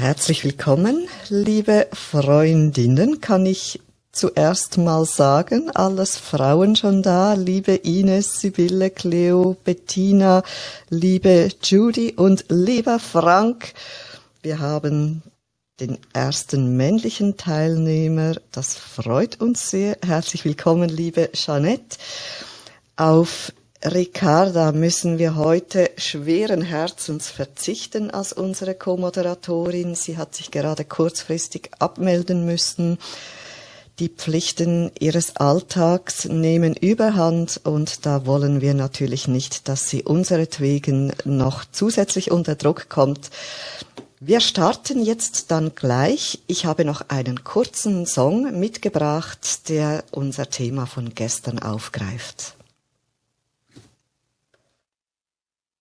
Herzlich willkommen, liebe Freundinnen, kann ich zuerst mal sagen, alles Frauen schon da, liebe Ines, Sibylle, Cleo, Bettina, liebe Judy und lieber Frank. Wir haben den ersten männlichen Teilnehmer. Das freut uns sehr. Herzlich willkommen, liebe Jeanette. Auf Ricarda müssen wir heute schweren Herzens verzichten als unsere Co-Moderatorin. Sie hat sich gerade kurzfristig abmelden müssen. Die Pflichten ihres Alltags nehmen überhand und da wollen wir natürlich nicht, dass sie unseretwegen noch zusätzlich unter Druck kommt. Wir starten jetzt dann gleich. Ich habe noch einen kurzen Song mitgebracht, der unser Thema von gestern aufgreift.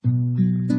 Thank you.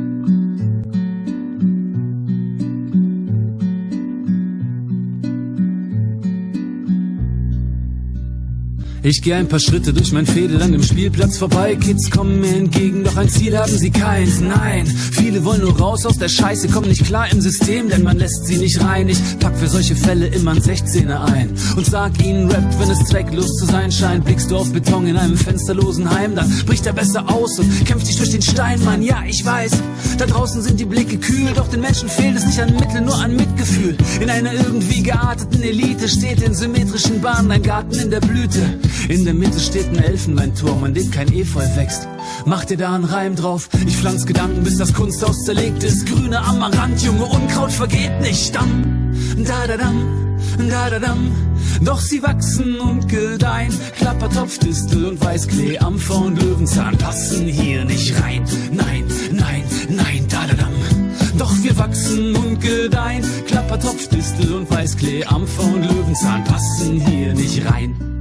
Ich gehe ein paar Schritte durch mein Fädel an dem Spielplatz vorbei. Kids kommen mir entgegen, doch ein Ziel haben sie keins. Nein, viele wollen nur raus aus der Scheiße, kommen nicht klar im System, denn man lässt sie nicht rein. Ich pack für solche Fälle immer ein 16er ein und sag ihnen, rappt, wenn es zwecklos zu sein scheint. Blickst du auf Beton in einem fensterlosen Heim, dann bricht er besser aus und kämpft dich durch den Stein, Mann. Ja, ich weiß, da draußen sind die Blicke kühl, doch den Menschen fehlt es nicht an Mitteln, nur an Mitgefühl. In einer irgendwie gearteten Elite steht in symmetrischen Bahnen ein Garten in der Blüte. In der Mitte steht ein Elfenbeinturm, an dem kein Efeu wächst. Mach dir da einen Reim drauf, ich pflanz Gedanken, bis das Kunsthaus zerlegt ist. Grüne Amaranth, junge Unkraut vergeht nicht. Dam, da da dam, da da dam. Doch sie wachsen und gedeihen. Klappertopfdistel und Weißklee, Ampfer und Löwenzahn passen hier nicht rein. Nein, nein, nein, da da dam. Doch wir wachsen und gedeihen. Klappertopfdistel und Weißklee, Ampfer und Löwenzahn passen hier nicht rein.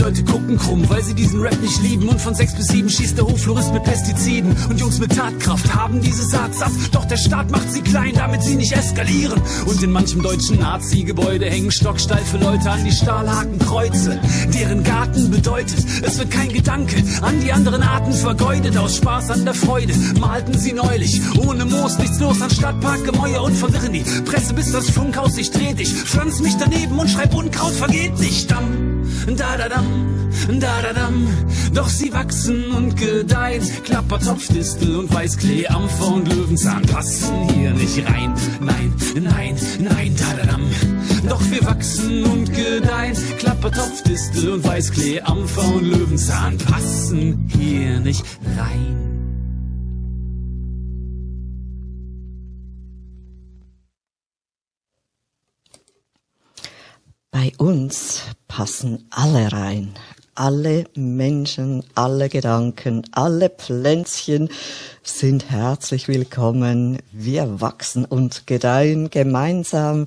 Leute gucken krumm, weil sie diesen Rap nicht lieben. Und von sechs bis sieben schießt der Hochflorist mit Pestiziden. Und Jungs mit Tatkraft haben diese Saat satt. Doch der Staat macht sie klein, damit sie nicht eskalieren. Und in manchem deutschen Nazi-Gebäude hängen stocksteife Leute an die Stahlhakenkreuze. Deren Garten bedeutet, es wird kein Gedanke an die anderen Arten vergeudet. Aus Spaß an der Freude malten sie neulich. Ohne Moos nichts los an Stadtpark, Gemäuer und verwirren die Presse, bis das Funkhaus sich dreht. Ich pflanz mich daneben und schreib Unkraut vergeht nicht. Damm da da dam, da da dam. Doch sie wachsen und gedeihen. Klappertopfdistel und Weißklee, Ampfer und Löwenzahn passen hier nicht rein. Nein, nein, nein, da da dam. Doch wir wachsen und gedeihen. Klappertopfdistel und Weißklee, Ampfer und Löwenzahn passen hier nicht rein. Bei uns passen alle rein. Alle Menschen, alle Gedanken, alle Pflänzchen sind herzlich willkommen. Wir wachsen und gedeihen gemeinsam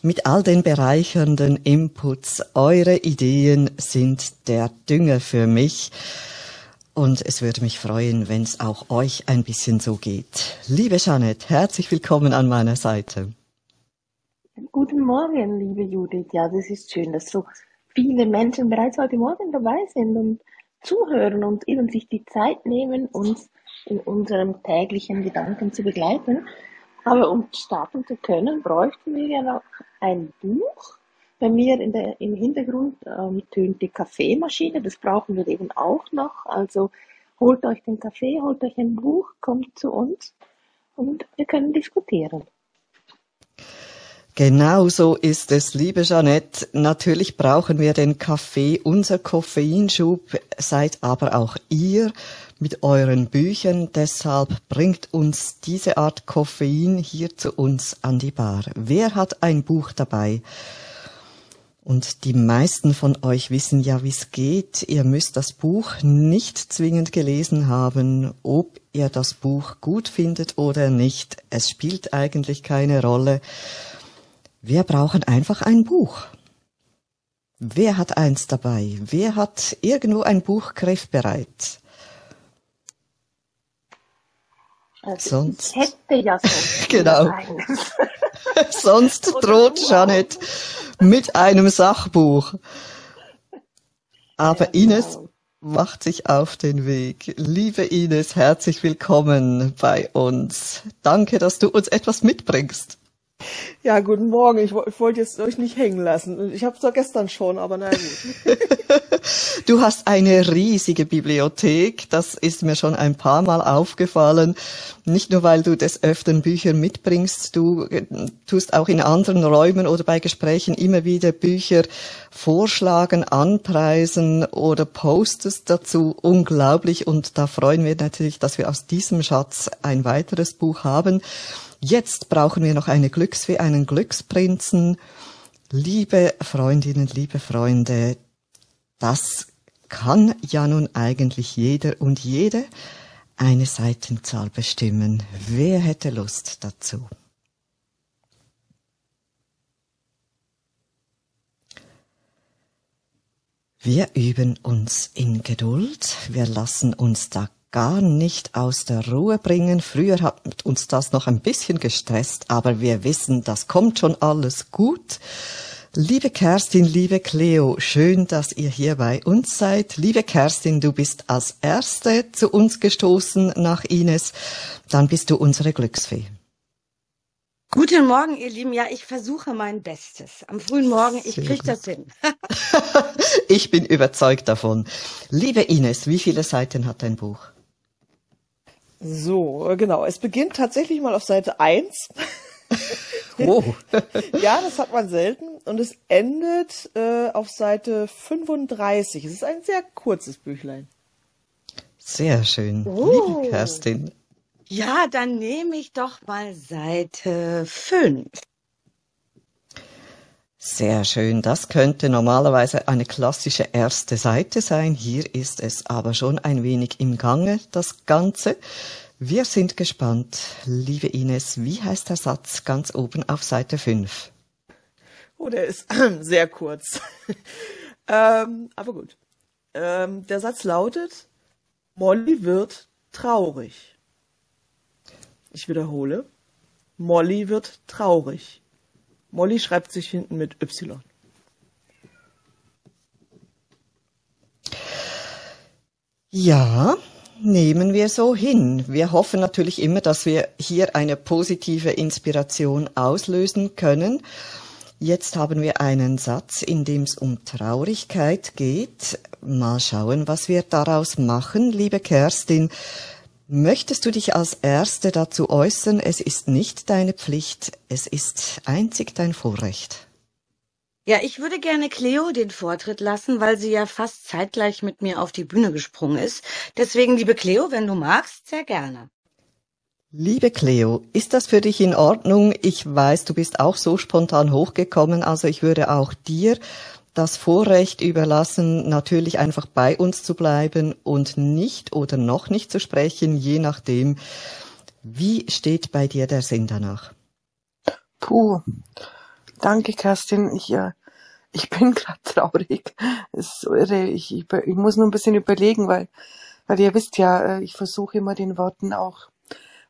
mit all den bereichernden Inputs. Eure Ideen sind der Dünger für mich. Und es würde mich freuen, wenn es auch euch ein bisschen so geht. Liebe Jeanette, herzlich willkommen an meiner Seite. Guten Morgen, liebe Judith. Ja, das ist schön, dass so viele Menschen bereits heute Morgen dabei sind und zuhören und eben sich die Zeit nehmen, uns in unserem täglichen Gedanken zu begleiten. Aber um starten zu können, bräuchten wir ja noch ein Buch. Bei mir in der, im Hintergrund ähm, tönt die Kaffeemaschine, das brauchen wir eben auch noch. Also holt euch den Kaffee, holt euch ein Buch, kommt zu uns und wir können diskutieren. Genau so ist es, liebe Jeanette. Natürlich brauchen wir den Kaffee, unser Koffeinschub, seid aber auch ihr mit euren Büchern. Deshalb bringt uns diese Art Koffein hier zu uns an die Bar. Wer hat ein Buch dabei? Und die meisten von euch wissen ja, wie es geht. Ihr müsst das Buch nicht zwingend gelesen haben, ob ihr das Buch gut findet oder nicht. Es spielt eigentlich keine Rolle. Wir brauchen einfach ein Buch. Wer hat eins dabei? Wer hat irgendwo ein Buch griffbereit? Also sonst. Ich hätte ja sonst genau. sonst droht Janet mit einem Sachbuch. Aber ja, genau. Ines, macht sich auf den Weg. Liebe Ines, herzlich willkommen bei uns. Danke, dass du uns etwas mitbringst. Ja, guten Morgen. Ich, ich wollte jetzt euch nicht hängen lassen. Ich habe es doch gestern schon, aber na gut. du hast eine riesige Bibliothek. Das ist mir schon ein paar Mal aufgefallen. Nicht nur, weil du des Öfteren Bücher mitbringst, du äh, tust auch in anderen Räumen oder bei Gesprächen immer wieder Bücher vorschlagen, anpreisen oder postest dazu. Unglaublich. Und da freuen wir natürlich, dass wir aus diesem Schatz ein weiteres Buch haben. Jetzt brauchen wir noch eine Glücksfee, einen Glücksprinzen. Liebe Freundinnen, liebe Freunde, das kann ja nun eigentlich jeder und jede eine Seitenzahl bestimmen. Wer hätte Lust dazu? Wir üben uns in Geduld. Wir lassen uns da gar nicht aus der Ruhe bringen. Früher hat uns das noch ein bisschen gestresst, aber wir wissen, das kommt schon alles gut. Liebe Kerstin, liebe Cleo, schön, dass ihr hier bei uns seid. Liebe Kerstin, du bist als Erste zu uns gestoßen nach Ines. Dann bist du unsere Glücksfee. Guten Morgen, ihr Lieben. Ja, ich versuche mein Bestes. Am frühen Morgen, ich kriege das hin. ich bin überzeugt davon. Liebe Ines, wie viele Seiten hat dein Buch? So, äh, genau. Es beginnt tatsächlich mal auf Seite 1. oh. ja, das hat man selten. Und es endet äh, auf Seite 35. Es ist ein sehr kurzes Büchlein. Sehr schön. Oh. Liebe Kerstin. Ja, dann nehme ich doch mal Seite 5. Sehr schön. Das könnte normalerweise eine klassische erste Seite sein. Hier ist es aber schon ein wenig im Gange, das Ganze. Wir sind gespannt. Liebe Ines, wie heißt der Satz ganz oben auf Seite 5? Oh, der ist sehr kurz. ähm, aber gut. Ähm, der Satz lautet, Molly wird traurig. Ich wiederhole, Molly wird traurig. Molly schreibt sich hinten mit Y. Ja, nehmen wir so hin. Wir hoffen natürlich immer, dass wir hier eine positive Inspiration auslösen können. Jetzt haben wir einen Satz, in dem es um Traurigkeit geht. Mal schauen, was wir daraus machen, liebe Kerstin. Möchtest du dich als Erste dazu äußern? Es ist nicht deine Pflicht, es ist einzig dein Vorrecht. Ja, ich würde gerne Cleo den Vortritt lassen, weil sie ja fast zeitgleich mit mir auf die Bühne gesprungen ist. Deswegen, liebe Cleo, wenn du magst, sehr gerne. Liebe Cleo, ist das für dich in Ordnung? Ich weiß, du bist auch so spontan hochgekommen, also ich würde auch dir das Vorrecht überlassen, natürlich einfach bei uns zu bleiben und nicht oder noch nicht zu sprechen, je nachdem. Wie steht bei dir der Sinn danach? Puh, danke Kerstin. Ich, äh, ich bin gerade traurig. Es ist irre. Ich, ich, ich muss nur ein bisschen überlegen, weil, weil ihr wisst ja, äh, ich versuche immer den Worten auch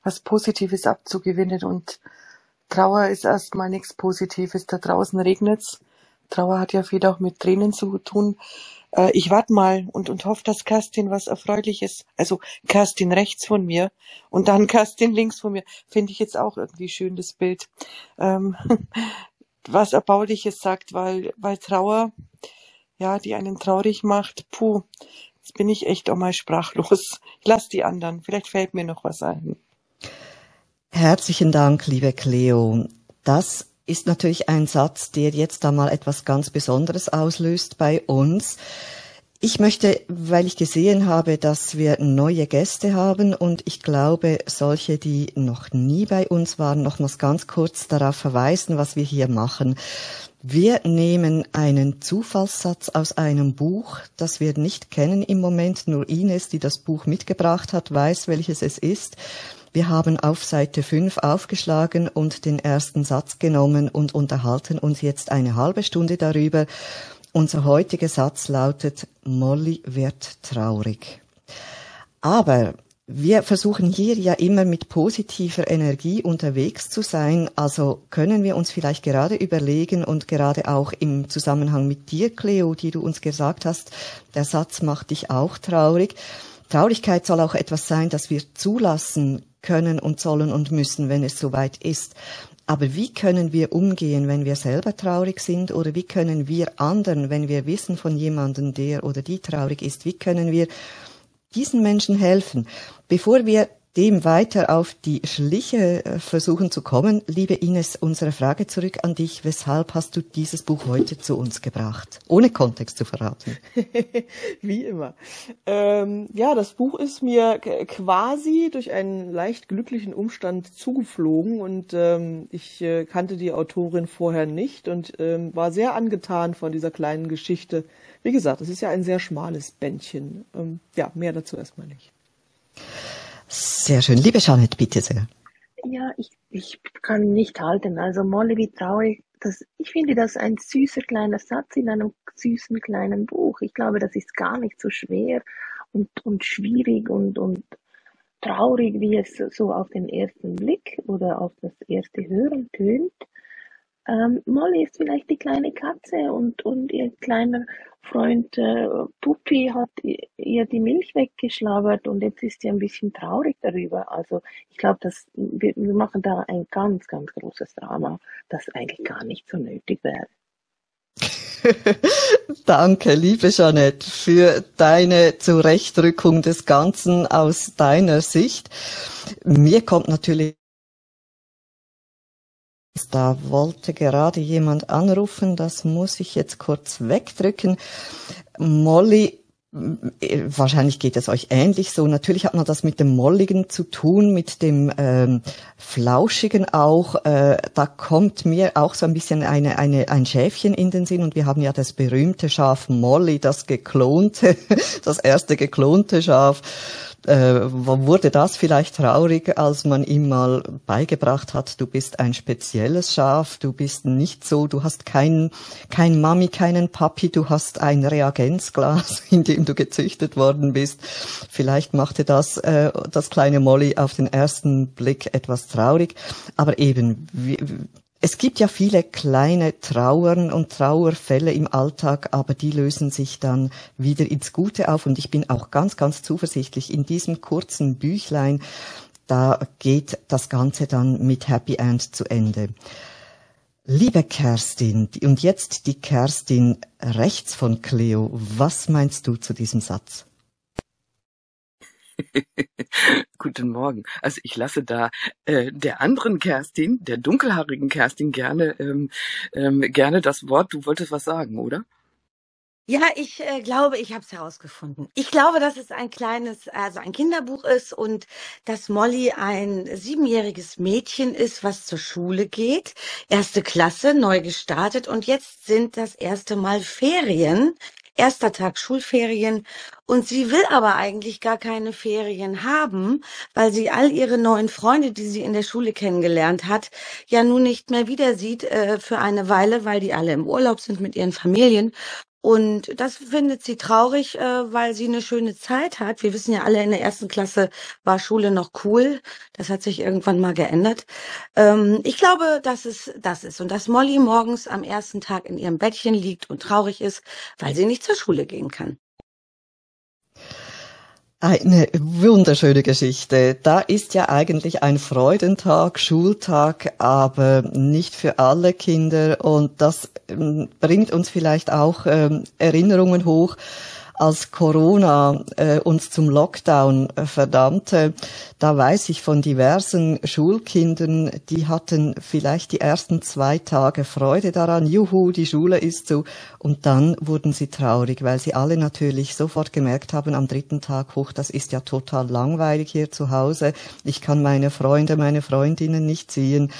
was Positives abzugewinnen und Trauer ist erstmal nichts Positives. Da draußen regnet's Trauer hat ja viel auch mit Tränen zu tun. Äh, ich warte mal und, und hoffe, dass Kerstin was Erfreuliches, also Kerstin rechts von mir und dann Kerstin links von mir, finde ich jetzt auch irgendwie schön, das Bild. Ähm, was Erbauliches sagt, weil, weil Trauer, ja, die einen traurig macht, puh, jetzt bin ich echt auch mal sprachlos. Ich lass die anderen, vielleicht fällt mir noch was ein. Herzlichen Dank, liebe Cleo. Das ist natürlich ein Satz, der jetzt da mal etwas ganz Besonderes auslöst bei uns. Ich möchte, weil ich gesehen habe, dass wir neue Gäste haben und ich glaube, solche, die noch nie bei uns waren, nochmals ganz kurz darauf verweisen, was wir hier machen. Wir nehmen einen Zufallssatz aus einem Buch, das wir nicht kennen im Moment. Nur Ines, die das Buch mitgebracht hat, weiß, welches es ist. Wir haben auf Seite 5 aufgeschlagen und den ersten Satz genommen und unterhalten uns jetzt eine halbe Stunde darüber. Unser heutiger Satz lautet, Molly wird traurig. Aber Wir versuchen hier ja immer mit positiver Energie unterwegs zu sein. Also können wir uns vielleicht gerade überlegen und gerade auch im Zusammenhang mit dir, Cleo, die du uns gesagt hast, der Satz macht dich auch traurig. Traurigkeit soll auch etwas sein, das wir zulassen können und sollen und müssen, wenn es soweit ist. Aber wie können wir umgehen, wenn wir selber traurig sind oder wie können wir anderen, wenn wir wissen von jemandem, der oder die traurig ist, wie können wir diesen Menschen helfen? Bevor wir dem weiter auf die Schliche äh, versuchen zu kommen, liebe Ines, unsere Frage zurück an dich. Weshalb hast du dieses Buch heute zu uns gebracht? Ohne Kontext zu verraten. Wie immer. Ähm, ja, das Buch ist mir quasi durch einen leicht glücklichen Umstand zugeflogen und ähm, ich äh, kannte die Autorin vorher nicht und ähm, war sehr angetan von dieser kleinen Geschichte. Wie gesagt, es ist ja ein sehr schmales Bändchen. Ähm, ja, mehr dazu erstmal nicht. Sehr schön. Liebe Janet, bitte sehr. Ja, ich, ich kann nicht halten. Also Molly, wie traurig. Das, ich finde das ein süßer kleiner Satz in einem süßen kleinen Buch. Ich glaube, das ist gar nicht so schwer und, und schwierig und, und traurig, wie es so auf den ersten Blick oder auf das erste Hören tönt. Ähm, Molly ist vielleicht die kleine Katze und, und ihr kleiner Freund äh, Puppi hat ihr die Milch weggeschlabbert und jetzt ist sie ein bisschen traurig darüber. Also ich glaube, dass wir, wir machen da ein ganz, ganz großes Drama, das eigentlich gar nicht so nötig wäre. Danke, liebe Jeanette, für deine Zurechtrückung des Ganzen aus deiner Sicht. Mir kommt natürlich da wollte gerade jemand anrufen, das muss ich jetzt kurz wegdrücken. Molly, äh, wahrscheinlich geht es euch ähnlich so. Natürlich hat man das mit dem Molligen zu tun, mit dem ähm, Flauschigen auch. Äh, da kommt mir auch so ein bisschen eine, eine, ein Schäfchen in den Sinn. Und wir haben ja das berühmte Schaf Molly, das geklonte, das erste geklonte Schaf äh, wurde das vielleicht traurig, als man ihm mal beigebracht hat, du bist ein spezielles Schaf, du bist nicht so, du hast kein, kein Mami, keinen Papi, du hast ein Reagenzglas, in dem du gezüchtet worden bist. Vielleicht machte das äh, das kleine Molly auf den ersten Blick etwas traurig, aber eben, wie, es gibt ja viele kleine Trauern und Trauerfälle im Alltag, aber die lösen sich dann wieder ins Gute auf. Und ich bin auch ganz, ganz zuversichtlich in diesem kurzen Büchlein, da geht das Ganze dann mit Happy End zu Ende. Liebe Kerstin, und jetzt die Kerstin rechts von Cleo, was meinst du zu diesem Satz? Guten Morgen. Also ich lasse da äh, der anderen Kerstin, der dunkelhaarigen Kerstin, gerne ähm, ähm, gerne das Wort. Du wolltest was sagen, oder? Ja, ich äh, glaube, ich habe es herausgefunden. Ich glaube, dass es ein kleines, also ein Kinderbuch ist und dass Molly ein siebenjähriges Mädchen ist, was zur Schule geht, erste Klasse, neu gestartet und jetzt sind das erste Mal Ferien erster Tag Schulferien und sie will aber eigentlich gar keine Ferien haben, weil sie all ihre neuen Freunde, die sie in der Schule kennengelernt hat, ja nun nicht mehr wieder sieht äh, für eine Weile, weil die alle im Urlaub sind mit ihren Familien und das findet sie traurig, äh, weil sie eine schöne Zeit hat. Wir wissen ja alle, in der ersten Klasse war Schule noch cool. Das hat sich irgendwann mal geändert. Ähm, ich glaube, dass es das ist. Und dass Molly morgens am ersten Tag in ihrem Bettchen liegt und traurig ist, weil sie nicht zur Schule gehen kann. Eine wunderschöne Geschichte. Da ist ja eigentlich ein Freudentag, Schultag, aber nicht für alle Kinder. Und das ähm, bringt uns vielleicht auch ähm, Erinnerungen hoch als Corona äh, uns zum Lockdown äh, verdammte, da weiß ich von diversen Schulkindern, die hatten vielleicht die ersten zwei Tage Freude daran, juhu, die Schule ist zu, und dann wurden sie traurig, weil sie alle natürlich sofort gemerkt haben am dritten Tag hoch, das ist ja total langweilig hier zu Hause, ich kann meine Freunde, meine Freundinnen nicht sehen.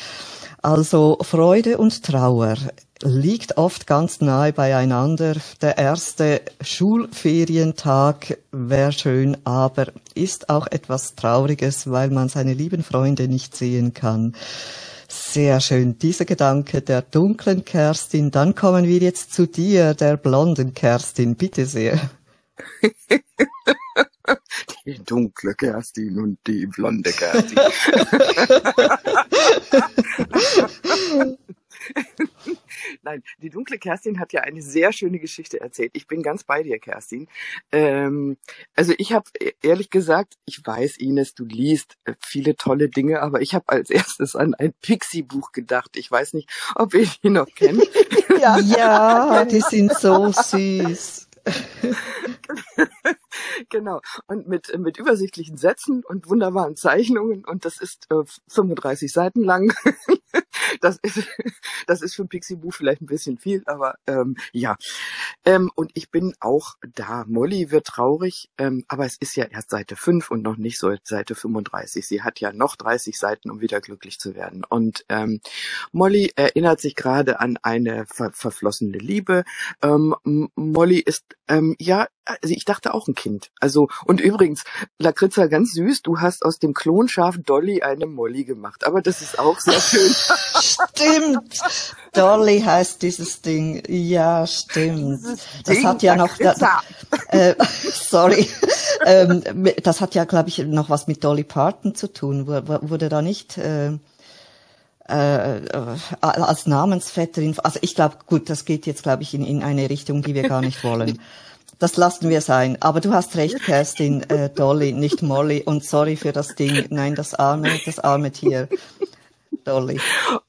Also Freude und Trauer liegt oft ganz nahe beieinander. Der erste Schulferientag wäre schön, aber ist auch etwas Trauriges, weil man seine lieben Freunde nicht sehen kann. Sehr schön, dieser Gedanke der dunklen Kerstin. Dann kommen wir jetzt zu dir, der blonden Kerstin. Bitte sehr. Die dunkle Kerstin und die blonde Kerstin. Nein, die dunkle Kerstin hat ja eine sehr schöne Geschichte erzählt. Ich bin ganz bei dir, Kerstin. Ähm, also ich habe ehrlich gesagt, ich weiß, Ines, du liest äh, viele tolle Dinge, aber ich habe als erstes an ein Pixie-Buch gedacht. Ich weiß nicht, ob ihr die noch kennt. ja, ja die sind so süß. genau. Und mit, mit übersichtlichen Sätzen und wunderbaren Zeichnungen. Und das ist äh, 35 Seiten lang. Das ist, das ist für ein Pixie-Buch vielleicht ein bisschen viel, aber ähm, ja. Ähm, und ich bin auch da. Molly wird traurig, ähm, aber es ist ja erst Seite 5 und noch nicht so Seite 35. Sie hat ja noch 30 Seiten, um wieder glücklich zu werden. Und ähm, Molly erinnert sich gerade an eine ver verflossene Liebe. Ähm, Molly ist, ähm, ja, also ich dachte auch ein Kind. Also, und übrigens, Lakritza, ganz süß, du hast aus dem Klonschaf Dolly eine Molly gemacht. Aber das ist auch sehr schön. Stimmt. Dolly heißt dieses Ding. Ja, stimmt. Das Ding, hat ja noch, äh, sorry, ähm, das hat ja, glaube ich, noch was mit Dolly Parton zu tun. Wurde da nicht, äh, äh, als Namensvetterin, also ich glaube, gut, das geht jetzt, glaube ich, in, in eine Richtung, die wir gar nicht wollen. Das lassen wir sein. Aber du hast recht, Kerstin, äh, Dolly, nicht Molly. Und sorry für das Ding. Nein, das arme, das arme Tier. Dolly.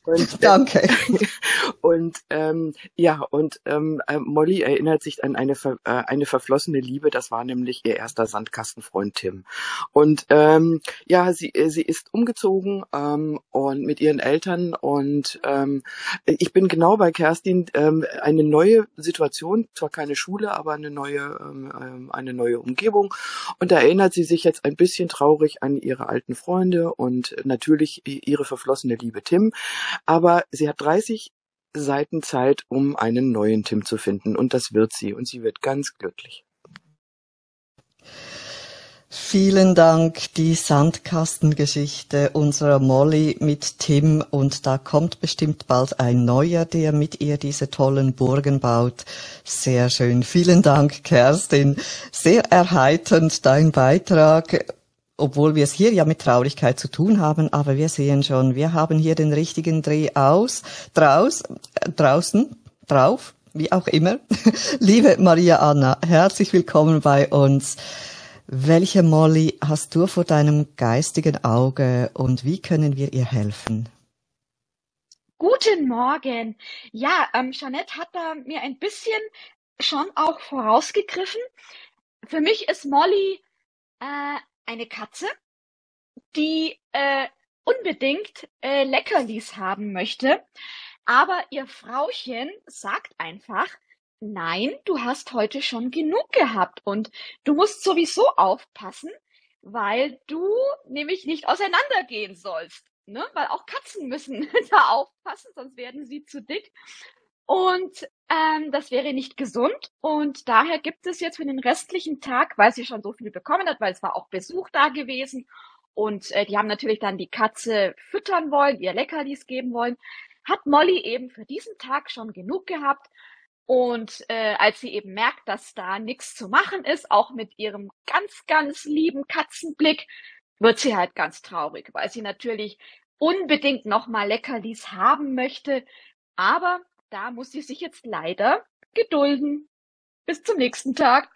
Und, Danke. Und ähm, ja, und ähm, äh, Molly erinnert sich an eine, ver, äh, eine verflossene Liebe, das war nämlich ihr erster Sandkastenfreund Tim. Und ähm, ja, sie, äh, sie ist umgezogen ähm, und mit ihren Eltern und ähm, ich bin genau bei Kerstin, ähm, eine neue Situation, zwar keine Schule, aber eine neue, ähm, ähm eine neue Umgebung. Und da erinnert sie sich jetzt ein bisschen traurig an ihre alten Freunde und natürlich ihre verflossene Liebe Tim. Aber sie hat 30 Seiten Zeit, um einen neuen Tim zu finden. Und das wird sie. Und sie wird ganz glücklich. Vielen Dank, die Sandkastengeschichte unserer Molly mit Tim und da kommt bestimmt bald ein neuer, der mit ihr diese tollen Burgen baut. Sehr schön. Vielen Dank, Kerstin. Sehr erheiternd dein Beitrag obwohl wir es hier ja mit Traurigkeit zu tun haben, aber wir sehen schon, wir haben hier den richtigen Dreh aus, draus, äh, draußen, drauf, wie auch immer. Liebe Maria Anna, herzlich willkommen bei uns. Welche Molly hast du vor deinem geistigen Auge und wie können wir ihr helfen? Guten Morgen. Ja, ähm, Jeanette hat da mir ein bisschen schon auch vorausgegriffen. Für mich ist Molly äh, eine Katze, die äh, unbedingt äh, Leckerlis haben möchte, aber ihr Frauchen sagt einfach, nein, du hast heute schon genug gehabt und du musst sowieso aufpassen, weil du nämlich nicht auseinandergehen sollst. Ne? Weil auch Katzen müssen da aufpassen, sonst werden sie zu dick. Und ähm, das wäre nicht gesund. Und daher gibt es jetzt für den restlichen Tag, weil sie schon so viel bekommen hat, weil es war auch Besuch da gewesen. Und äh, die haben natürlich dann die Katze füttern wollen, ihr Leckerlis geben wollen. Hat Molly eben für diesen Tag schon genug gehabt. Und äh, als sie eben merkt, dass da nichts zu machen ist, auch mit ihrem ganz, ganz lieben Katzenblick, wird sie halt ganz traurig, weil sie natürlich unbedingt nochmal Leckerlis haben möchte. Aber da muss sie sich jetzt leider gedulden. Bis zum nächsten Tag.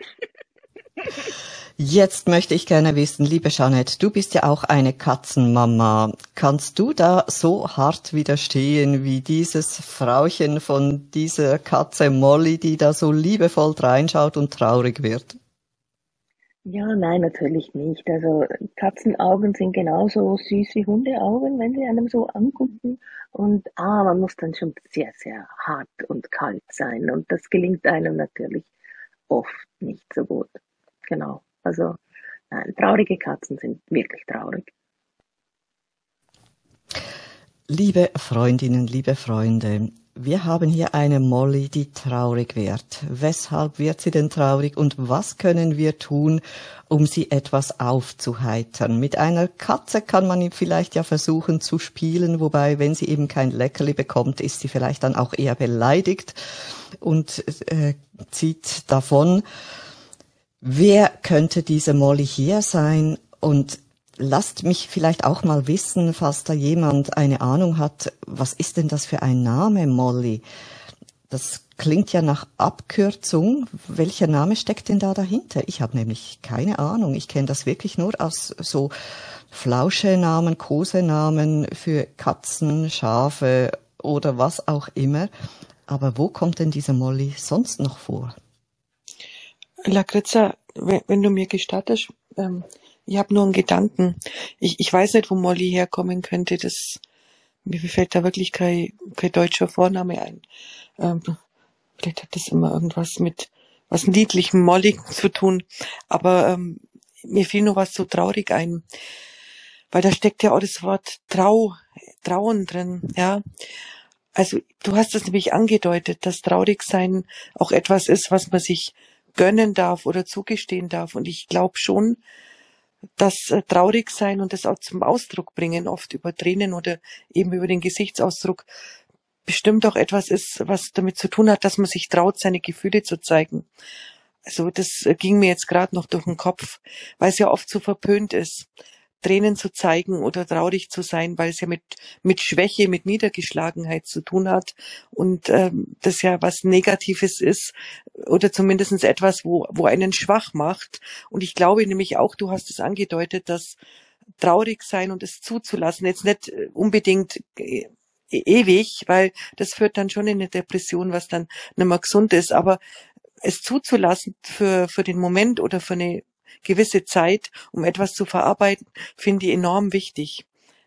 Jetzt möchte ich gerne wissen, liebe Jeanette, du bist ja auch eine Katzenmama. Kannst du da so hart widerstehen wie dieses Frauchen von dieser Katze Molly, die da so liebevoll reinschaut und traurig wird? Ja, nein, natürlich nicht. Also Katzenaugen sind genauso süß wie Hundeaugen, wenn sie einem so angucken. Und ah, man muss dann schon sehr, sehr hart und kalt sein. Und das gelingt einem natürlich oft nicht so gut. Genau. Also nein, traurige Katzen sind wirklich traurig. Liebe Freundinnen, liebe Freunde, wir haben hier eine Molly, die traurig wird. Weshalb wird sie denn traurig und was können wir tun, um sie etwas aufzuheitern? Mit einer Katze kann man vielleicht ja versuchen zu spielen, wobei, wenn sie eben kein Leckerli bekommt, ist sie vielleicht dann auch eher beleidigt und äh, zieht davon. Wer könnte diese Molly hier sein? Und lasst mich vielleicht auch mal wissen, falls da jemand eine Ahnung hat, was ist denn das für ein Name, Molly? Das klingt ja nach Abkürzung. Welcher Name steckt denn da dahinter? Ich habe nämlich keine Ahnung. Ich kenne das wirklich nur aus so Flauschenamen, Kosenamen für Katzen, Schafe oder was auch immer. Aber wo kommt denn diese Molly sonst noch vor? Lakritza, wenn, wenn du mir gestattest, ähm, ich habe nur einen Gedanken. Ich, ich weiß nicht, wo Molly herkommen könnte. Das, mir fällt da wirklich kein, kein deutscher Vorname ein. Ähm, vielleicht hat das immer irgendwas mit was niedlichem Molly zu tun. Aber ähm, mir fiel nur was so traurig ein. Weil da steckt ja auch das Wort Trau, Trauen drin, ja. Also du hast es nämlich angedeutet, dass traurig sein auch etwas ist, was man sich gönnen darf oder zugestehen darf. Und ich glaube schon, dass äh, traurig sein und das auch zum Ausdruck bringen, oft über Tränen oder eben über den Gesichtsausdruck, bestimmt auch etwas ist, was damit zu tun hat, dass man sich traut, seine Gefühle zu zeigen. Also das äh, ging mir jetzt gerade noch durch den Kopf, weil es ja oft so verpönt ist. Tränen zu zeigen oder traurig zu sein, weil es ja mit, mit Schwäche, mit Niedergeschlagenheit zu tun hat und ähm, das ja was Negatives ist oder zumindestens etwas, wo, wo einen schwach macht. Und ich glaube nämlich auch, du hast es angedeutet, dass traurig sein und es zuzulassen, jetzt nicht äh, unbedingt äh, ewig, weil das führt dann schon in eine Depression, was dann nicht mehr gesund ist, aber es zuzulassen für, für den Moment oder für eine gewisse Zeit, um etwas zu verarbeiten, finde ich enorm wichtig.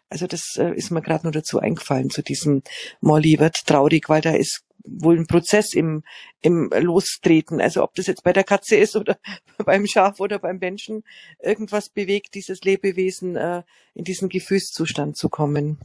Also das äh, ist mir gerade nur dazu eingefallen, zu diesem Molly wird traurig, weil da ist wohl ein Prozess im, im Lostreten. Also ob das jetzt bei der Katze ist oder beim Schaf oder beim Menschen, irgendwas bewegt dieses Lebewesen, äh, in diesen Gefühlszustand zu kommen.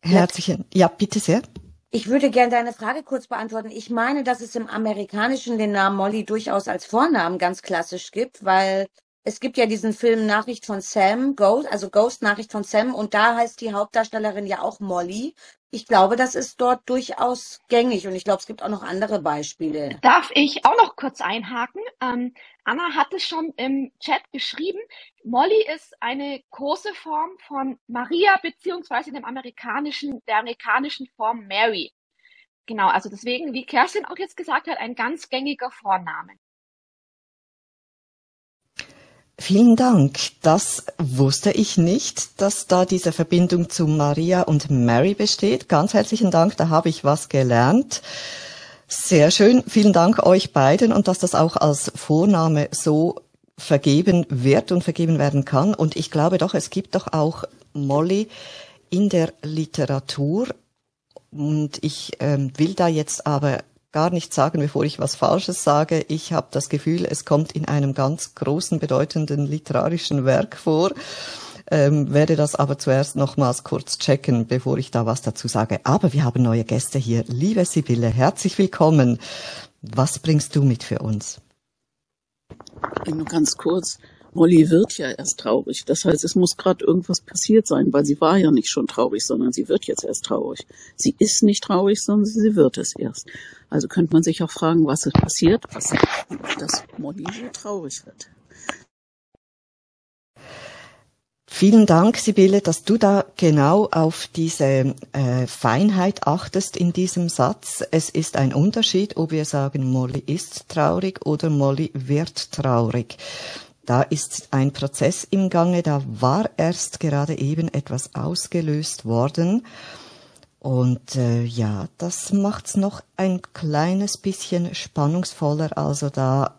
Herzlichen, ja, bitte sehr. Ich würde gerne deine Frage kurz beantworten. Ich meine, dass es im Amerikanischen den Namen Molly durchaus als Vornamen ganz klassisch gibt, weil es gibt ja diesen Film Nachricht von Sam, Ghost, also Ghost Nachricht von Sam, und da heißt die Hauptdarstellerin ja auch Molly. Ich glaube, das ist dort durchaus gängig und ich glaube, es gibt auch noch andere Beispiele. Darf ich auch noch kurz einhaken? Ähm, Anna hat es schon im Chat geschrieben. Molly ist eine große Form von Maria beziehungsweise dem amerikanischen, der amerikanischen Form Mary. Genau, also deswegen, wie Kerstin auch jetzt gesagt hat, ein ganz gängiger Vorname. Vielen Dank. Das wusste ich nicht, dass da diese Verbindung zu Maria und Mary besteht. Ganz herzlichen Dank, da habe ich was gelernt. Sehr schön. Vielen Dank euch beiden und dass das auch als Vorname so vergeben wird und vergeben werden kann. Und ich glaube doch, es gibt doch auch Molly in der Literatur. Und ich ähm, will da jetzt aber gar nicht sagen, bevor ich was Falsches sage. Ich habe das Gefühl, es kommt in einem ganz großen, bedeutenden literarischen Werk vor. Ähm, werde das aber zuerst nochmals kurz checken, bevor ich da was dazu sage. Aber wir haben neue Gäste hier. Liebe Sibylle, herzlich willkommen. Was bringst du mit für uns? Nur ganz kurz. Molly wird ja erst traurig. Das heißt, es muss gerade irgendwas passiert sein, weil sie war ja nicht schon traurig, sondern sie wird jetzt erst traurig. Sie ist nicht traurig, sondern sie wird es erst. Also könnte man sich auch fragen, was ist passiert, was, dass Molly so traurig wird. Vielen Dank, Sibylle, dass du da genau auf diese äh, Feinheit achtest in diesem Satz. Es ist ein Unterschied, ob wir sagen, Molly ist traurig oder Molly wird traurig. Da ist ein Prozess im Gange, da war erst gerade eben etwas ausgelöst worden. Und äh, ja, das macht's noch ein kleines bisschen spannungsvoller. Also da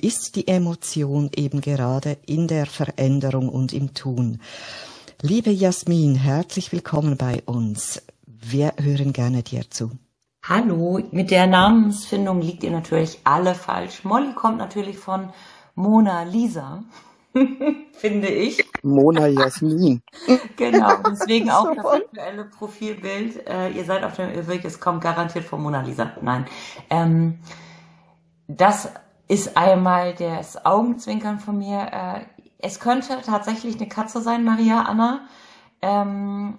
ist die Emotion eben gerade in der Veränderung und im Tun. Liebe Jasmin, herzlich willkommen bei uns. Wir hören gerne dir zu. Hallo, mit der Namensfindung liegt ihr natürlich alle falsch. Molly kommt natürlich von Mona Lisa. finde ich. Mona Jasmin. genau, deswegen auch das aktuelle Profilbild. Äh, ihr seid auf dem Weg, es kommt garantiert von Mona Lisa. Nein. Ähm, das ist einmal das Augenzwinkern von mir. Äh, es könnte tatsächlich eine Katze sein, Maria Anna, ähm,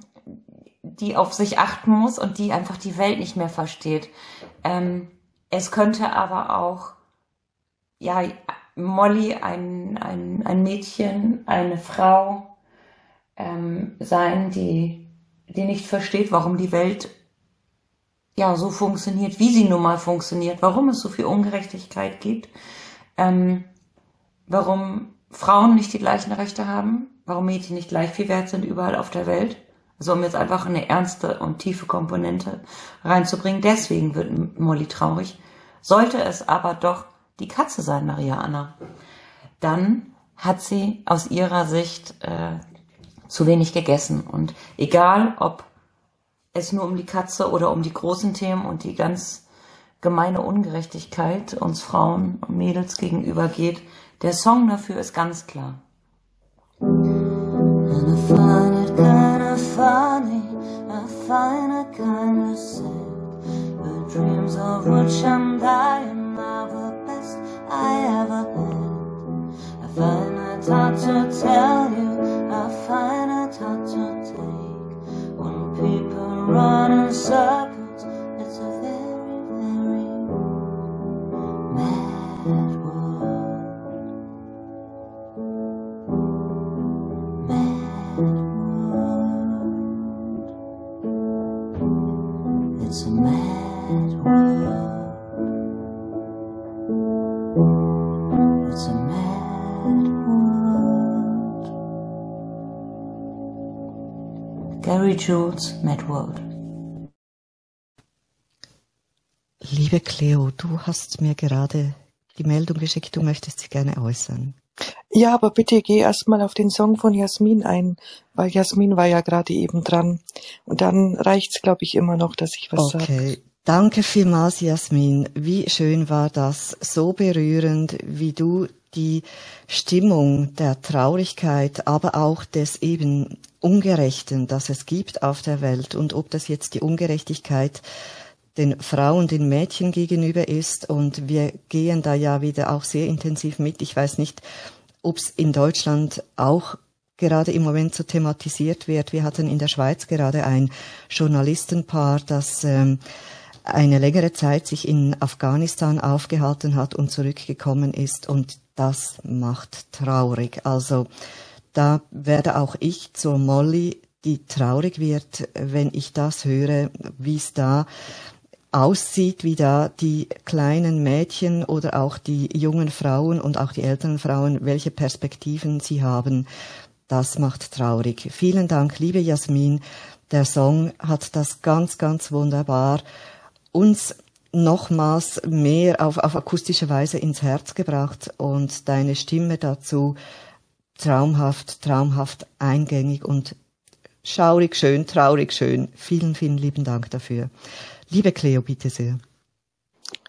die auf sich achten muss und die einfach die Welt nicht mehr versteht. Ähm, es könnte aber auch ja, Molly ein, ein, ein Mädchen, eine Frau ähm, sein, die, die nicht versteht, warum die Welt ja so funktioniert, wie sie nun mal funktioniert, warum es so viel Ungerechtigkeit gibt, ähm, warum Frauen nicht die gleichen Rechte haben, warum Mädchen nicht gleich viel wert sind überall auf der Welt. Also um jetzt einfach eine ernste und tiefe Komponente reinzubringen. Deswegen wird Molly traurig. Sollte es aber doch die Katze sein, Maria Anna, dann hat sie aus ihrer Sicht äh, zu wenig gegessen. Und egal, ob es nur um die Katze oder um die großen Themen und die ganz gemeine Ungerechtigkeit uns Frauen und Mädels gegenüber geht, der Song dafür ist ganz klar. Dreams of which I'm dying best I ever had. I find it hard to tell you, I find it hard to take. When people run and circles, Gary Jules, Mad World. Liebe Cleo, du hast mir gerade die Meldung geschickt, du möchtest dich gerne äußern. Ja, aber bitte geh erstmal auf den Song von Jasmin ein, weil Jasmin war ja gerade eben dran. Und dann reicht's, glaube ich, immer noch, dass ich was sage. Okay. Danke vielmals, Jasmin. Wie schön war das, so berührend, wie du die Stimmung der Traurigkeit, aber auch des eben Ungerechten, das es gibt auf der Welt und ob das jetzt die Ungerechtigkeit den Frauen, den Mädchen gegenüber ist und wir gehen da ja wieder auch sehr intensiv mit. Ich weiß nicht, ob es in Deutschland auch gerade im Moment so thematisiert wird. Wir hatten in der Schweiz gerade ein Journalistenpaar, das ähm, eine längere Zeit sich in Afghanistan aufgehalten hat und zurückgekommen ist und das macht traurig. Also da werde auch ich zur Molly, die traurig wird, wenn ich das höre, wie es da aussieht, wie da die kleinen Mädchen oder auch die jungen Frauen und auch die älteren Frauen, welche Perspektiven sie haben, das macht traurig. Vielen Dank, liebe Jasmin. Der Song hat das ganz, ganz wunderbar uns nochmals mehr auf, auf akustische Weise ins Herz gebracht und deine Stimme dazu traumhaft, traumhaft eingängig und schaurig schön, traurig schön. Vielen, vielen lieben Dank dafür. Liebe Cleo, bitte sehr.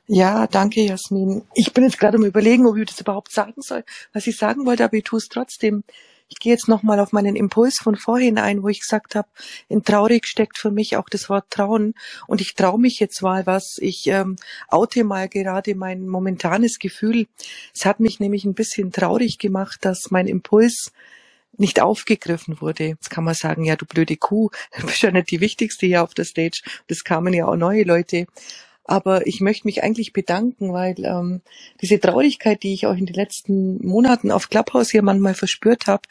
Ja, danke, Jasmin. Ich bin jetzt gerade am überlegen, ob ich das überhaupt sagen soll, was ich sagen wollte, aber ich tue es trotzdem. Ich gehe jetzt nochmal auf meinen Impuls von vorhin ein, wo ich gesagt habe, in traurig steckt für mich auch das Wort trauen. Und ich traue mich jetzt mal was. Ich ähm, oute mal gerade mein momentanes Gefühl. Es hat mich nämlich ein bisschen traurig gemacht, dass mein Impuls nicht aufgegriffen wurde. Jetzt kann man sagen, ja, du blöde Kuh, du bist ja nicht die Wichtigste hier auf der Stage. Das kamen ja auch neue Leute. Aber ich möchte mich eigentlich bedanken, weil ähm, diese Traurigkeit, die ich auch in den letzten Monaten auf Clubhouse hier manchmal verspürt habe,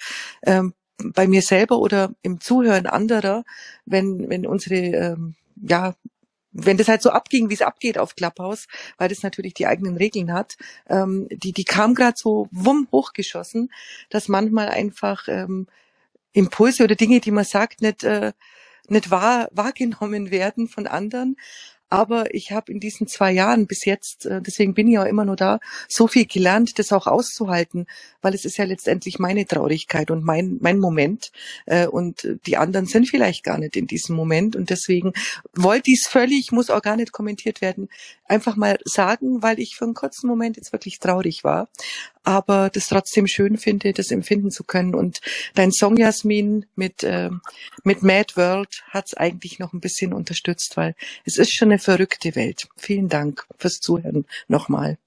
ähm, bei mir selber oder im Zuhören anderer, wenn, wenn unsere ähm, ja, wenn das halt so abging, wie es abgeht auf Clubhouse, weil das natürlich die eigenen Regeln hat, ähm, die, die kam gerade so wumm hochgeschossen, dass manchmal einfach ähm, Impulse oder Dinge, die man sagt, nicht, äh, nicht wahr, wahrgenommen werden von anderen. Aber ich habe in diesen zwei Jahren bis jetzt, äh, deswegen bin ich auch immer nur da, so viel gelernt, das auch auszuhalten, weil es ist ja letztendlich meine Traurigkeit und mein, mein Moment. Äh, und die anderen sind vielleicht gar nicht in diesem Moment. Und deswegen wollte ich es völlig, muss auch gar nicht kommentiert werden, einfach mal sagen, weil ich für einen kurzen Moment jetzt wirklich traurig war aber das trotzdem schön finde, das empfinden zu können. Und dein Song, Jasmin, mit, äh, mit Mad World hat's eigentlich noch ein bisschen unterstützt, weil es ist schon eine verrückte Welt. Vielen Dank fürs Zuhören nochmal.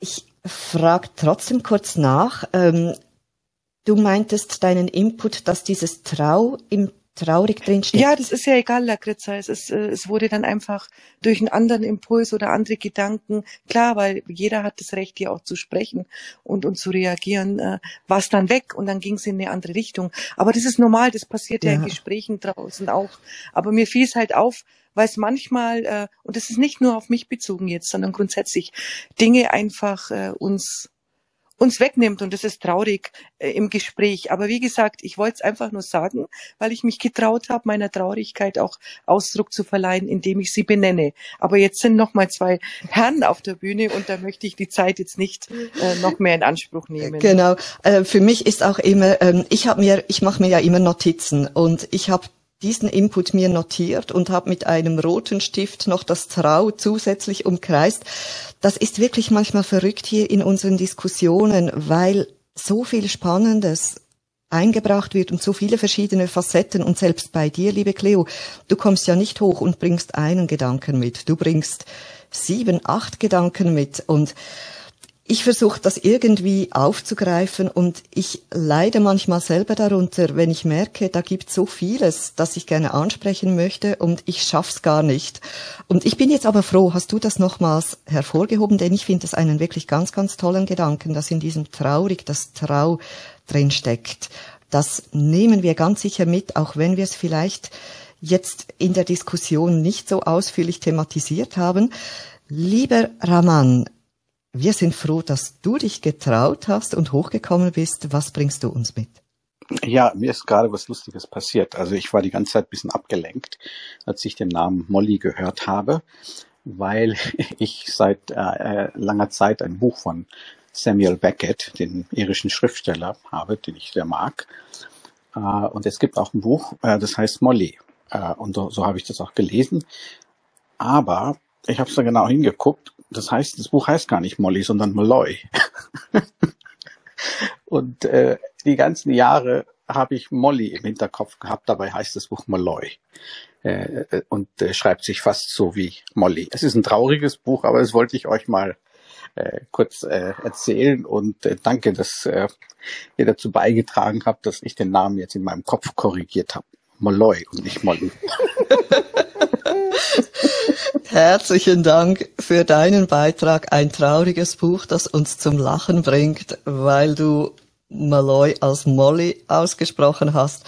Ich frage trotzdem kurz nach. Ähm, du meintest deinen Input, dass dieses Trau im traurig drinsteckt. Ja, das ist ja egal, Lakritza. Es, ist, äh, es wurde dann einfach durch einen anderen Impuls oder andere Gedanken, klar, weil jeder hat das Recht, hier auch zu sprechen und, und zu reagieren, äh, war es dann weg und dann ging es in eine andere Richtung. Aber das ist normal, das passiert ja, ja in Gesprächen draußen auch. Aber mir fiel es halt auf, weil es manchmal, äh, und das ist nicht nur auf mich bezogen jetzt, sondern grundsätzlich Dinge einfach äh, uns uns wegnimmt und das ist traurig äh, im Gespräch. Aber wie gesagt, ich wollte es einfach nur sagen, weil ich mich getraut habe, meiner Traurigkeit auch Ausdruck zu verleihen, indem ich sie benenne. Aber jetzt sind noch mal zwei Herren auf der Bühne und da möchte ich die Zeit jetzt nicht äh, noch mehr in Anspruch nehmen. Genau. Äh, für mich ist auch immer, ähm, ich habe mir, ich mache mir ja immer Notizen und ich habe diesen Input mir notiert und habe mit einem roten Stift noch das Trau zusätzlich umkreist. Das ist wirklich manchmal verrückt hier in unseren Diskussionen, weil so viel Spannendes eingebracht wird und so viele verschiedene Facetten und selbst bei dir, liebe Cleo, du kommst ja nicht hoch und bringst einen Gedanken mit, du bringst sieben, acht Gedanken mit und ich versuche das irgendwie aufzugreifen und ich leide manchmal selber darunter, wenn ich merke, da gibt so vieles, das ich gerne ansprechen möchte und ich schaff's gar nicht. Und ich bin jetzt aber froh, hast du das nochmals hervorgehoben, denn ich finde das einen wirklich ganz, ganz tollen Gedanken, dass in diesem Traurig das Trau drin steckt. Das nehmen wir ganz sicher mit, auch wenn wir es vielleicht jetzt in der Diskussion nicht so ausführlich thematisiert haben. Lieber Raman, wir sind froh, dass du dich getraut hast und hochgekommen bist. Was bringst du uns mit? Ja, mir ist gerade was Lustiges passiert. Also ich war die ganze Zeit ein bisschen abgelenkt, als ich den Namen Molly gehört habe, weil ich seit äh, langer Zeit ein Buch von Samuel Beckett, den irischen Schriftsteller, habe, den ich sehr mag. Äh, und es gibt auch ein Buch, äh, das heißt Molly. Äh, und so, so habe ich das auch gelesen. Aber ich habe es da genau hingeguckt das heißt, das Buch heißt gar nicht Molly, sondern Molloy. und äh, die ganzen Jahre habe ich Molly im Hinterkopf gehabt, dabei heißt das Buch Molloy. Äh, äh, und äh, schreibt sich fast so wie Molly. Es ist ein trauriges Buch, aber das wollte ich euch mal äh, kurz äh, erzählen und äh, danke, dass äh, ihr dazu beigetragen habt, dass ich den Namen jetzt in meinem Kopf korrigiert habe. Molloy und nicht Molly. Herzlichen Dank für deinen Beitrag. Ein trauriges Buch, das uns zum Lachen bringt, weil du Malloy als Molly ausgesprochen hast.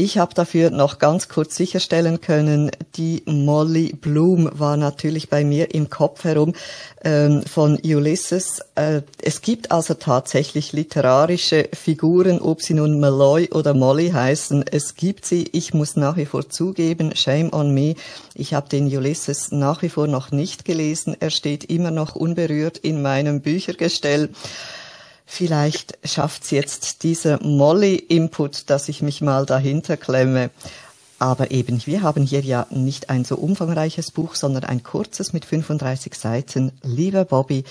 Ich habe dafür noch ganz kurz sicherstellen können, die Molly Bloom war natürlich bei mir im Kopf herum ähm, von Ulysses. Äh, es gibt also tatsächlich literarische Figuren, ob sie nun Malloy oder Molly heißen. Es gibt sie. Ich muss nach wie vor zugeben, shame on me. Ich habe den Ulysses nach wie vor noch nicht gelesen. Er steht immer noch unberührt in meinem Büchergestell. Vielleicht schafft's jetzt dieser Molly-Input, dass ich mich mal dahinter klemme. Aber eben, wir haben hier ja nicht ein so umfangreiches Buch, sondern ein kurzes mit 35 Seiten. Lieber Bobby,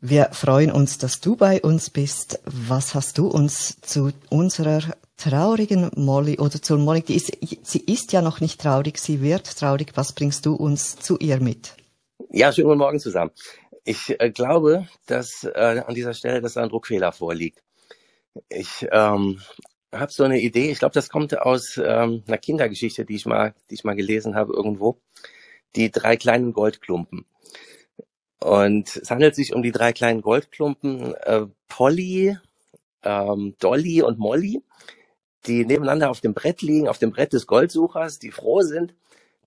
wir freuen uns, dass du bei uns bist. Was hast du uns zu unserer traurigen Molly oder zur Molly, die ist, sie ist ja noch nicht traurig, sie wird traurig. Was bringst du uns zu ihr mit? Ja, schönen guten Morgen zusammen. Ich äh, glaube, dass äh, an dieser Stelle, dass ein Druckfehler vorliegt. Ich ähm, habe so eine Idee. Ich glaube, das kommt aus ähm, einer Kindergeschichte, die ich mal, die ich mal gelesen habe irgendwo. Die drei kleinen Goldklumpen. Und es handelt sich um die drei kleinen Goldklumpen äh, Polly, ähm, Dolly und Molly, die nebeneinander auf dem Brett liegen, auf dem Brett des Goldsuchers, die froh sind,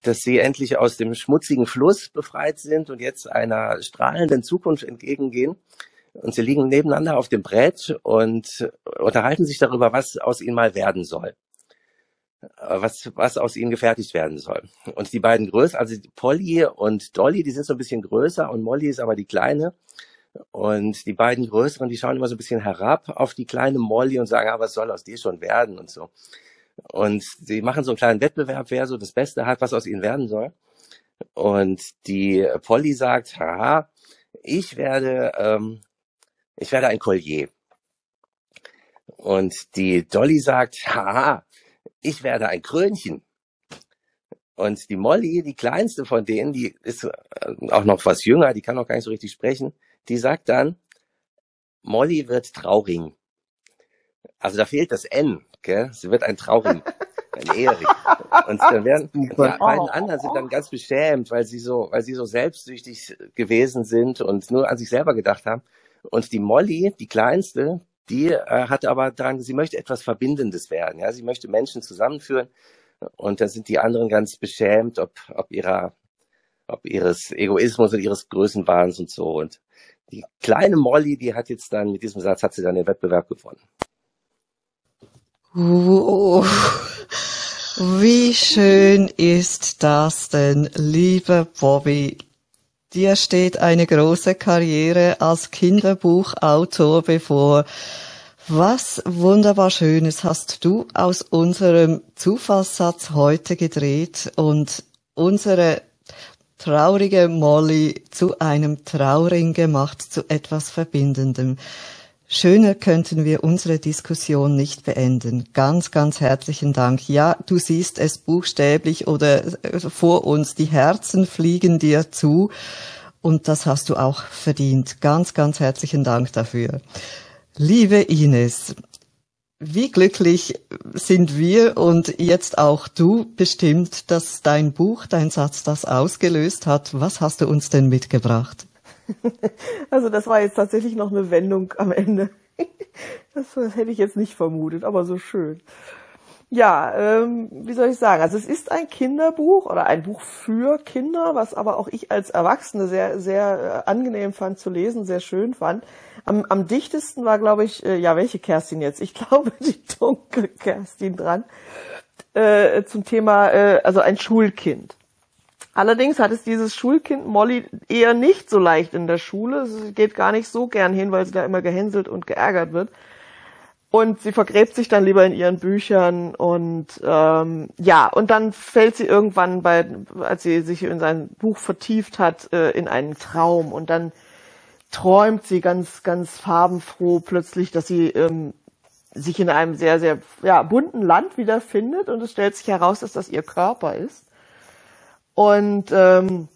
dass sie endlich aus dem schmutzigen Fluss befreit sind und jetzt einer strahlenden Zukunft entgegengehen. Und sie liegen nebeneinander auf dem Brett und unterhalten sich darüber, was aus ihnen mal werden soll. Was, was aus ihnen gefertigt werden soll. Und die beiden größer, also Polly und Dolly, die sind so ein bisschen größer und Molly ist aber die kleine. Und die beiden größeren, die schauen immer so ein bisschen herab auf die kleine Molly und sagen, ah, was soll aus dir schon werden und so. Und sie machen so einen kleinen Wettbewerb, wer so das Beste hat, was aus ihnen werden soll. Und die Polly sagt, haha, ich werde, ähm, ich werde ein Collier. Und die Dolly sagt, haha, ich werde ein Krönchen. Und die Molly, die kleinste von denen, die ist äh, auch noch was jünger, die kann noch gar nicht so richtig sprechen, die sagt dann, Molly wird Trauring. Also da fehlt das N, gell? Sie wird ein Trauring. Ein Erik. Und dann werden, die beiden anderen sind dann ganz beschämt, weil sie so, weil sie so selbstsüchtig gewesen sind und nur an sich selber gedacht haben. Und die Molly, die kleinste, die äh, hat aber daran, sie möchte etwas Verbindendes werden. Ja, sie möchte Menschen zusammenführen. Und da sind die anderen ganz beschämt, ob, ob ihrer, ob ihres Egoismus und ihres Größenwahns und so. Und die kleine Molly, die hat jetzt dann, mit diesem Satz hat sie dann den Wettbewerb gewonnen. Oh, wie schön ist das denn, lieber Bobby. Dir steht eine große Karriere als Kinderbuchautor bevor. Was wunderbar Schönes hast du aus unserem Zufallssatz heute gedreht und unsere traurige Molly zu einem Trauring gemacht, zu etwas Verbindendem. Schöner könnten wir unsere Diskussion nicht beenden. Ganz, ganz herzlichen Dank. Ja, du siehst es buchstäblich oder vor uns. Die Herzen fliegen dir zu. Und das hast du auch verdient. Ganz, ganz herzlichen Dank dafür. Liebe Ines, wie glücklich sind wir und jetzt auch du bestimmt, dass dein Buch, dein Satz das ausgelöst hat. Was hast du uns denn mitgebracht? Also das war jetzt tatsächlich noch eine Wendung am Ende. Das, hätte ich jetzt nicht vermutet, aber so schön. Ja, ähm, wie soll ich sagen? Also es ist ein Kinderbuch oder ein Buch für Kinder, was aber auch ich als Erwachsene sehr, sehr äh, angenehm fand zu lesen, sehr schön fand. Am, am dichtesten war, glaube ich, äh, ja, welche Kerstin jetzt? Ich glaube, die dunkle Kerstin dran, äh, zum Thema, äh, also ein Schulkind. Allerdings hat es dieses Schulkind Molly eher nicht so leicht in der Schule. Sie geht gar nicht so gern hin, weil sie da immer gehänselt und geärgert wird. Und sie vergräbt sich dann lieber in ihren Büchern und ähm, ja, und dann fällt sie irgendwann bei, als sie sich in sein Buch vertieft hat, äh, in einen Traum und dann träumt sie ganz, ganz farbenfroh plötzlich, dass sie ähm, sich in einem sehr, sehr ja, bunten Land wiederfindet und es stellt sich heraus, dass das ihr Körper ist. Und ähm,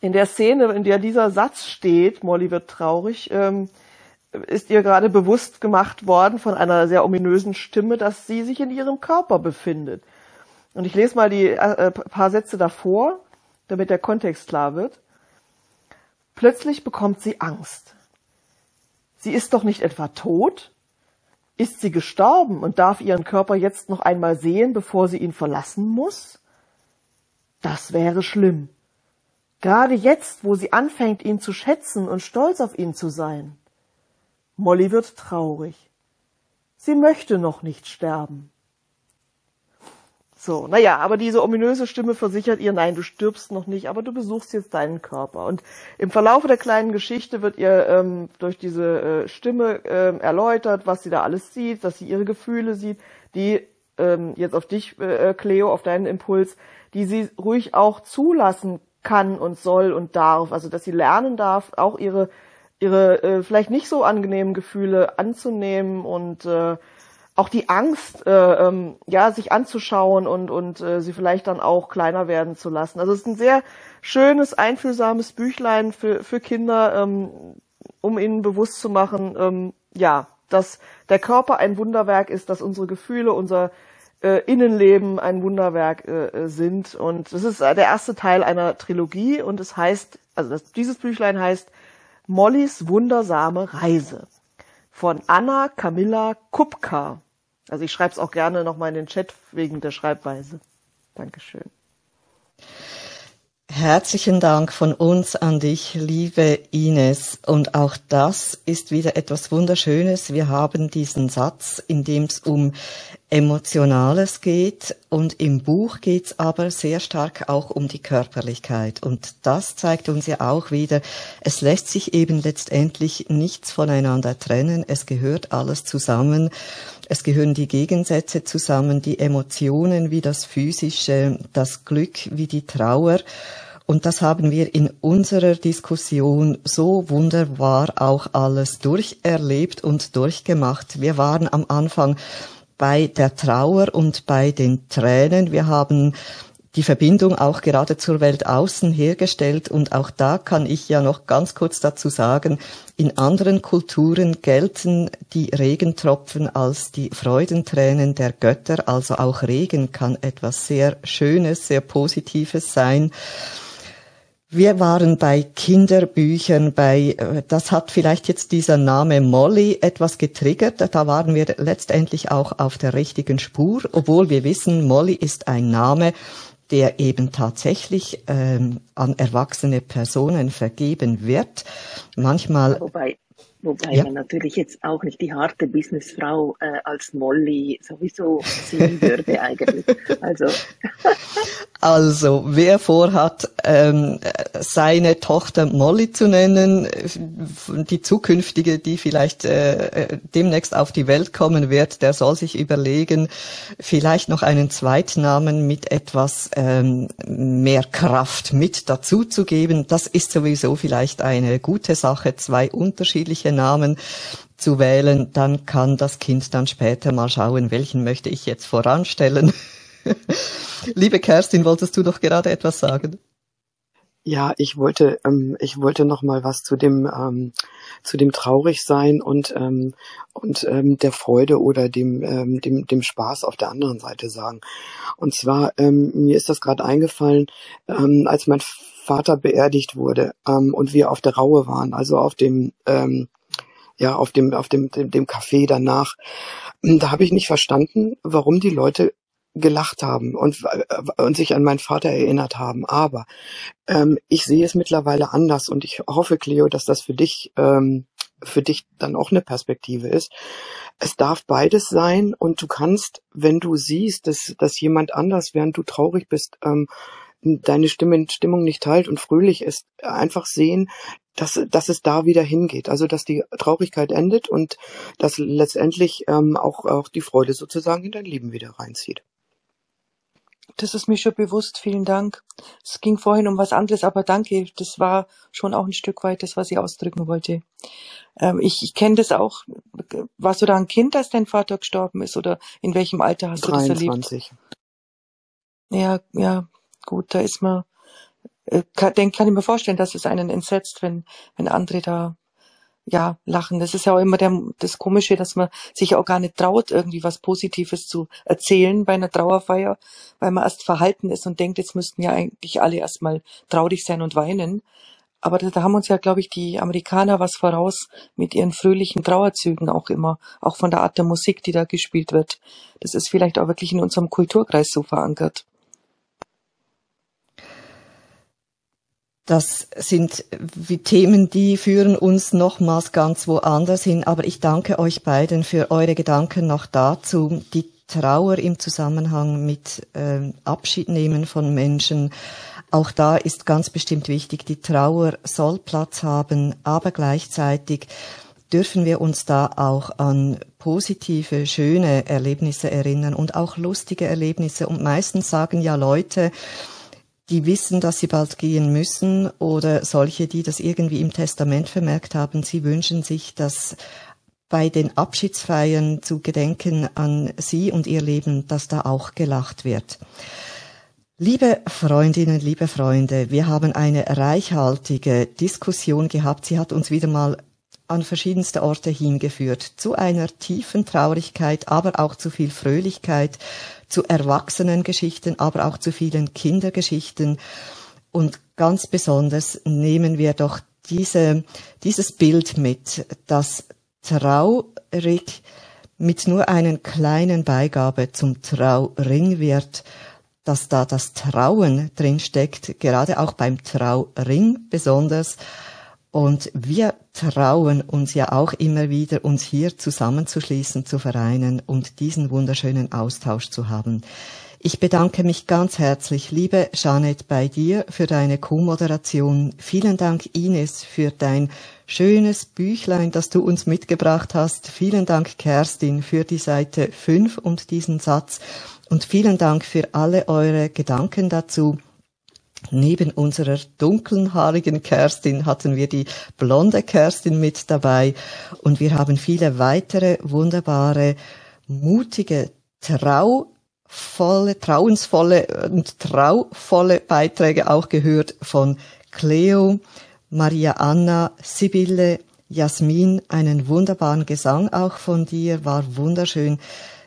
in der Szene, in der dieser Satz steht, Molly wird traurig, ähm, ist ihr gerade bewusst gemacht worden von einer sehr ominösen Stimme, dass sie sich in ihrem Körper befindet. Und ich lese mal die äh, paar Sätze davor, damit der Kontext klar wird. Plötzlich bekommt sie Angst. Sie ist doch nicht etwa tot? Ist sie gestorben und darf ihren Körper jetzt noch einmal sehen, bevor sie ihn verlassen muss? Das wäre schlimm. Gerade jetzt, wo sie anfängt, ihn zu schätzen und stolz auf ihn zu sein. Molly wird traurig. Sie möchte noch nicht sterben. So, naja, aber diese ominöse Stimme versichert ihr, nein, du stirbst noch nicht, aber du besuchst jetzt deinen Körper. Und im Verlaufe der kleinen Geschichte wird ihr ähm, durch diese äh, Stimme ähm, erläutert, was sie da alles sieht, dass sie ihre Gefühle sieht, die ähm, jetzt auf dich, äh, Cleo, auf deinen Impuls, die sie ruhig auch zulassen kann und soll und darf. Also dass sie lernen darf, auch ihre ihre äh, vielleicht nicht so angenehmen Gefühle anzunehmen und äh, auch die Angst, äh, ähm, ja, sich anzuschauen und und äh, sie vielleicht dann auch kleiner werden zu lassen. Also es ist ein sehr schönes, einfühlsames Büchlein für für Kinder, ähm, um ihnen bewusst zu machen, ähm, ja, dass der Körper ein Wunderwerk ist, dass unsere Gefühle, unser äh, Innenleben ein Wunderwerk äh, sind. Und das ist der erste Teil einer Trilogie und es heißt, also das, dieses Büchlein heißt Mollys wundersame Reise von Anna Camilla Kupka. Also ich schreibe es auch gerne nochmal in den Chat wegen der Schreibweise. Dankeschön. Herzlichen Dank von uns an dich, liebe Ines. Und auch das ist wieder etwas Wunderschönes. Wir haben diesen Satz, in dem es um Emotionales geht. Und im Buch geht es aber sehr stark auch um die Körperlichkeit. Und das zeigt uns ja auch wieder, es lässt sich eben letztendlich nichts voneinander trennen. Es gehört alles zusammen. Es gehören die Gegensätze zusammen, die Emotionen wie das Physische, das Glück wie die Trauer. Und das haben wir in unserer Diskussion so wunderbar auch alles durcherlebt und durchgemacht. Wir waren am Anfang bei der Trauer und bei den Tränen. Wir haben die Verbindung auch gerade zur Welt außen hergestellt. Und auch da kann ich ja noch ganz kurz dazu sagen, in anderen Kulturen gelten die Regentropfen als die Freudentränen der Götter. Also auch Regen kann etwas sehr Schönes, sehr Positives sein. Wir waren bei Kinderbüchern, bei, äh, das hat vielleicht jetzt dieser Name Molly etwas getriggert. Da waren wir letztendlich auch auf der richtigen Spur, obwohl wir wissen, Molly ist ein Name, der eben tatsächlich ähm, an erwachsene Personen vergeben wird. Manchmal. Wobei, Wobei Ja. man natürlich jetzt auch nicht die harte Businessfrau äh, als Molly sowieso sehen würde eigentlich. Also Also, wer vorhat, ähm, seine Tochter Molly zu nennen, die zukünftige, die vielleicht äh, demnächst auf die Welt kommen wird, der soll sich überlegen, vielleicht noch einen Zweitnamen mit etwas ähm, mehr Kraft mit dazu zu geben. Das ist sowieso vielleicht eine gute Sache, zwei unterschiedliche Namen zu wählen. Dann kann das Kind dann später mal schauen, welchen möchte ich jetzt voranstellen. Liebe Kerstin, wolltest du doch gerade etwas sagen? Ja, ich wollte, ähm, ich wollte noch mal was zu dem, ähm, zu dem Traurigsein und ähm, und ähm, der Freude oder dem, ähm, dem, dem Spaß auf der anderen Seite sagen. Und zwar ähm, mir ist das gerade eingefallen, ähm, als mein Vater beerdigt wurde ähm, und wir auf der Raue waren, also auf dem ähm, ja auf dem auf dem dem, dem Café danach. Da habe ich nicht verstanden, warum die Leute gelacht haben und, äh, und sich an meinen Vater erinnert haben. Aber ähm, ich sehe es mittlerweile anders und ich hoffe, Cleo, dass das für dich ähm, für dich dann auch eine Perspektive ist. Es darf beides sein und du kannst, wenn du siehst, dass, dass jemand anders, während du traurig bist, ähm, deine Stimme, Stimmung nicht teilt und fröhlich ist, einfach sehen, dass, dass es da wieder hingeht. Also dass die Traurigkeit endet und dass letztendlich ähm, auch, auch die Freude sozusagen in dein Leben wieder reinzieht. Das ist mir schon bewusst. Vielen Dank. Es ging vorhin um was anderes, aber danke. Das war schon auch ein Stück weit das, was ich ausdrücken wollte. Ähm, ich ich kenne das auch. Warst du da ein Kind, als dein Vater gestorben ist? Oder in welchem Alter hast du das erlebt? 23. Ja, ja, gut, da ist man, kann, denk, kann ich mir vorstellen, dass es einen entsetzt, wenn, wenn andere da, ja, lachen. Das ist ja auch immer der, das Komische, dass man sich auch gar nicht traut, irgendwie was Positives zu erzählen bei einer Trauerfeier, weil man erst verhalten ist und denkt, jetzt müssten ja eigentlich alle erstmal traurig sein und weinen. Aber da, da haben uns ja, glaube ich, die Amerikaner was voraus mit ihren fröhlichen Trauerzügen auch immer, auch von der Art der Musik, die da gespielt wird. Das ist vielleicht auch wirklich in unserem Kulturkreis so verankert. Das sind Themen, die führen uns nochmals ganz woanders hin. Aber ich danke euch beiden für eure Gedanken noch dazu. Die Trauer im Zusammenhang mit ähm, Abschied nehmen von Menschen. Auch da ist ganz bestimmt wichtig, die Trauer soll Platz haben, aber gleichzeitig dürfen wir uns da auch an positive, schöne Erlebnisse erinnern und auch lustige Erlebnisse. Und meistens sagen ja Leute, die wissen, dass sie bald gehen müssen oder solche, die das irgendwie im Testament vermerkt haben, sie wünschen sich, dass bei den Abschiedsfeiern zu gedenken an sie und ihr Leben, dass da auch gelacht wird. Liebe Freundinnen, liebe Freunde, wir haben eine reichhaltige Diskussion gehabt. Sie hat uns wieder mal an verschiedenste Orte hingeführt, zu einer tiefen Traurigkeit, aber auch zu viel Fröhlichkeit, zu Erwachsenengeschichten, aber auch zu vielen Kindergeschichten. Und ganz besonders nehmen wir doch diese, dieses Bild mit, dass traurig mit nur einer kleinen Beigabe zum Trauring wird, dass da das Trauen drin steckt, gerade auch beim Trauring besonders. Und wir trauen uns ja auch immer wieder, uns hier zusammenzuschließen, zu vereinen und diesen wunderschönen Austausch zu haben. Ich bedanke mich ganz herzlich, liebe Janet, bei dir für deine Co-Moderation. Vielen Dank, Ines, für dein schönes Büchlein, das du uns mitgebracht hast. Vielen Dank, Kerstin, für die Seite 5 und diesen Satz. Und vielen Dank für alle eure Gedanken dazu. Neben unserer dunkelhaarigen Kerstin hatten wir die blonde Kerstin mit dabei und wir haben viele weitere wunderbare, mutige, trau volle, trauensvolle und trauvolle Beiträge auch gehört von Cleo, Maria Anna, Sibylle, Jasmin, einen wunderbaren Gesang auch von dir, war wunderschön.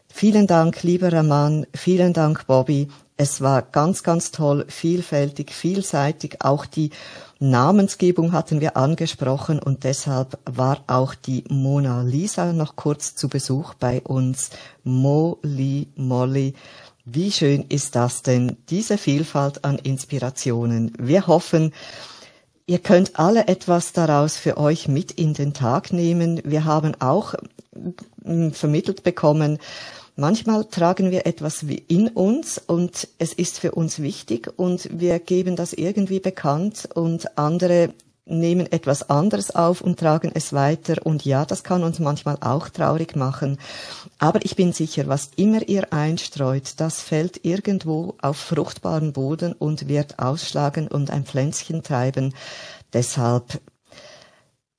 Vielen Dank, lieber Raman, vielen Dank, Bobby. Es war ganz, ganz toll, vielfältig, vielseitig. Auch die Namensgebung hatten wir angesprochen und deshalb war auch die Mona Lisa noch kurz zu Besuch bei uns. Molly, Molly. Wie schön ist das denn, diese Vielfalt an Inspirationen. Wir hoffen, Ihr könnt alle etwas daraus für euch mit in den Tag nehmen. Wir haben auch mm, vermittelt bekommen, manchmal tragen wir etwas in uns und es ist für uns wichtig und wir geben das irgendwie bekannt und andere nehmen etwas anderes auf und tragen es weiter. Und ja, das kann uns manchmal auch traurig machen. Aber ich bin sicher, was immer ihr einstreut, das fällt irgendwo auf fruchtbaren Boden und wird ausschlagen und ein Pflänzchen treiben. Deshalb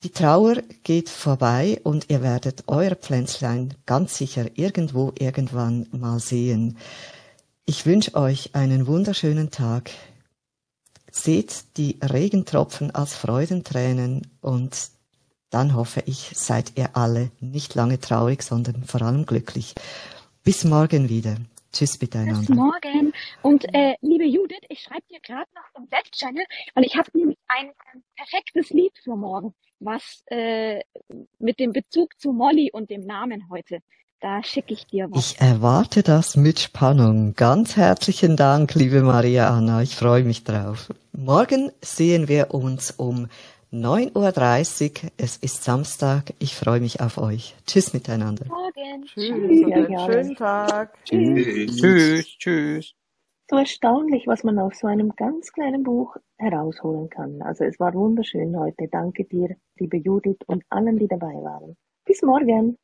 die Trauer geht vorbei und ihr werdet euer Pflänzlein ganz sicher irgendwo irgendwann mal sehen. Ich wünsche euch einen wunderschönen Tag. Seht die Regentropfen als Freudentränen und dann hoffe ich, seid ihr alle nicht lange traurig, sondern vor allem glücklich. Bis morgen wieder. Tschüss miteinander. Bis morgen. Und äh, liebe Judith, ich schreibe dir gerade noch im Back-Channel, weil ich habe nämlich ein äh, perfektes Lied für morgen, was äh, mit dem Bezug zu Molly und dem Namen heute da schicke ich dir was. Ich erwarte das mit Spannung. Ganz herzlichen Dank, liebe Maria Anna. Ich freue mich drauf. Morgen sehen wir uns um 9.30 Uhr. Es ist Samstag. Ich freue mich auf euch. Tschüss miteinander. Morgen. Tschüss. Einen schönen Tag. Tschüss. Tschüss. Tschüss. So erstaunlich, was man aus so einem ganz kleinen Buch herausholen kann. Also es war wunderschön heute. Danke dir, liebe Judith und allen, die dabei waren. Bis morgen.